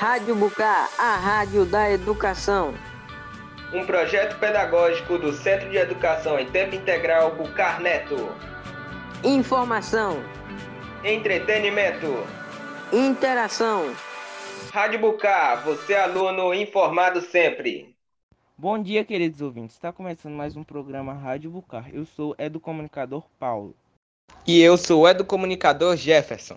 Rádio Bucar, a rádio da educação. Um projeto pedagógico do Centro de Educação em Tempo Integral Bucar Neto. Informação. Entretenimento. Interação. Rádio Bucar, você aluno informado sempre. Bom dia, queridos ouvintes. Está começando mais um programa Rádio Bucar. Eu sou o educomunicador Paulo. E eu sou o educomunicador Jefferson.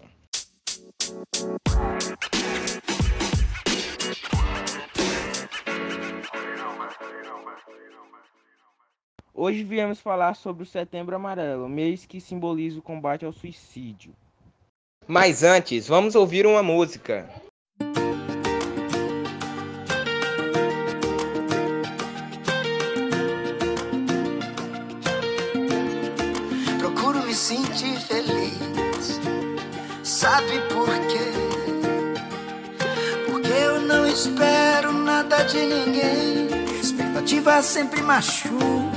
Hoje viemos falar sobre o Setembro Amarelo, mês que simboliza o combate ao suicídio. Mas antes, vamos ouvir uma música. Procuro me sentir feliz. Sabe por quê? Porque eu não espero nada de ninguém. Expectativas sempre machucam.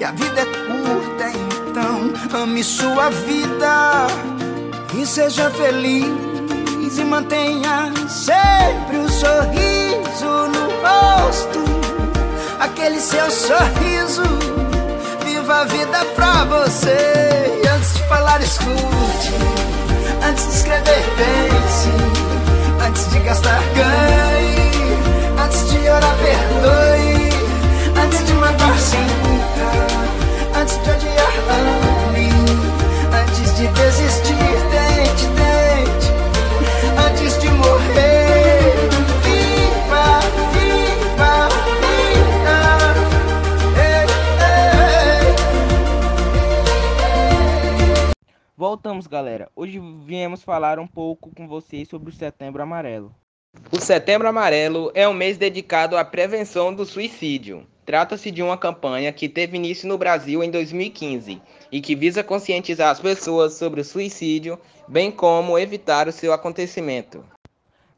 E a vida é curta, então ame sua vida e seja feliz e mantenha sempre o um sorriso no rosto. Aquele seu sorriso, viva a vida pra você. E antes de falar, escute. Antes de escrever, pense. Antes de gastar, ganhe. Antes de orar, Voltamos, galera. Hoje viemos falar um pouco com vocês sobre o Setembro Amarelo. O Setembro Amarelo é um mês dedicado à prevenção do suicídio. Trata-se de uma campanha que teve início no Brasil em 2015 e que visa conscientizar as pessoas sobre o suicídio, bem como evitar o seu acontecimento.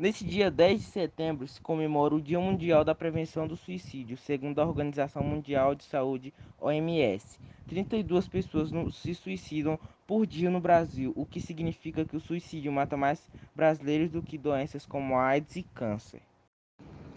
Nesse dia 10 de setembro se comemora o Dia Mundial da Prevenção do Suicídio, segundo a Organização Mundial de Saúde, OMS. 32 pessoas se suicidam por dia no Brasil, o que significa que o suicídio mata mais brasileiros do que doenças como AIDS e câncer.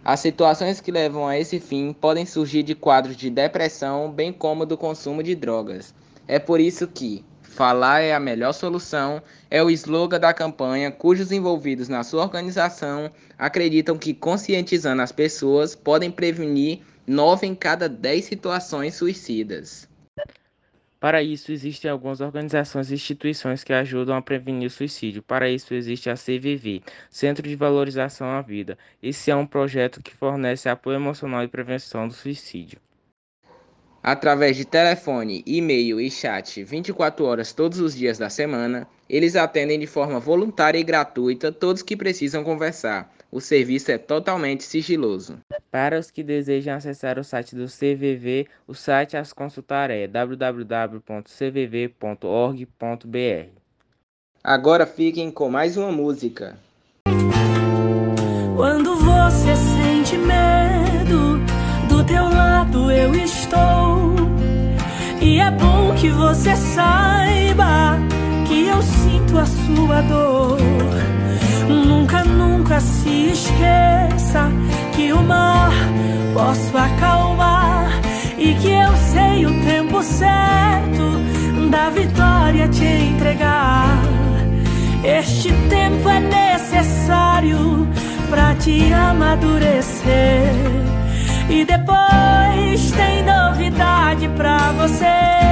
As situações que levam a esse fim podem surgir de quadros de depressão, bem como do consumo de drogas. É por isso que falar é a melhor solução é o slogan da campanha, cujos envolvidos na sua organização acreditam que conscientizando as pessoas podem prevenir 9 em cada 10 situações suicidas. Para isso, existem algumas organizações e instituições que ajudam a prevenir o suicídio. Para isso, existe a CVV, Centro de Valorização à Vida. Esse é um projeto que fornece apoio emocional e prevenção do suicídio. Através de telefone, e-mail e chat 24 horas todos os dias da semana, eles atendem de forma voluntária e gratuita todos que precisam conversar. O serviço é totalmente sigiloso. Para os que desejam acessar o site do CVV, o site a se consultar é www.cvv.org.br. Agora fiquem com mais uma música. Quando você sente medo, do teu lado eu estou. Que você saiba que eu sinto a sua dor. Nunca, nunca se esqueça que o mar posso acalmar e que eu sei o tempo certo da vitória te entregar. Este tempo é necessário pra te amadurecer. E depois tem novidade pra você.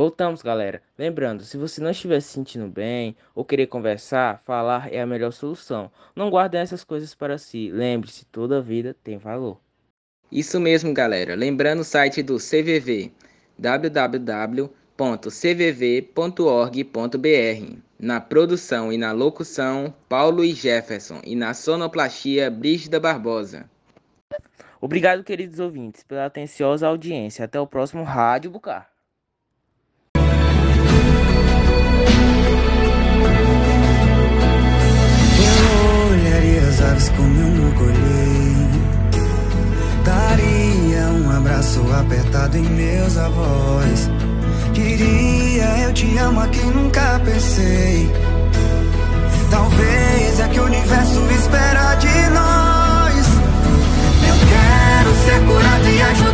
Voltamos, galera. Lembrando, se você não estiver se sentindo bem ou querer conversar, falar é a melhor solução. Não guarde essas coisas para si. Lembre-se, toda vida tem valor. Isso mesmo, galera. Lembrando o site do CVV, www.cvv.org.br. Na produção e na locução, Paulo e Jefferson, e na sonoplastia, Brígida Barbosa. Obrigado, queridos ouvintes, pela atenciosa audiência. Até o próximo Rádio Bucar. abraço apertado em meus avós. Queria eu te amo a quem nunca pensei. Talvez é que o universo espera de nós. Eu quero ser curado e ajudar.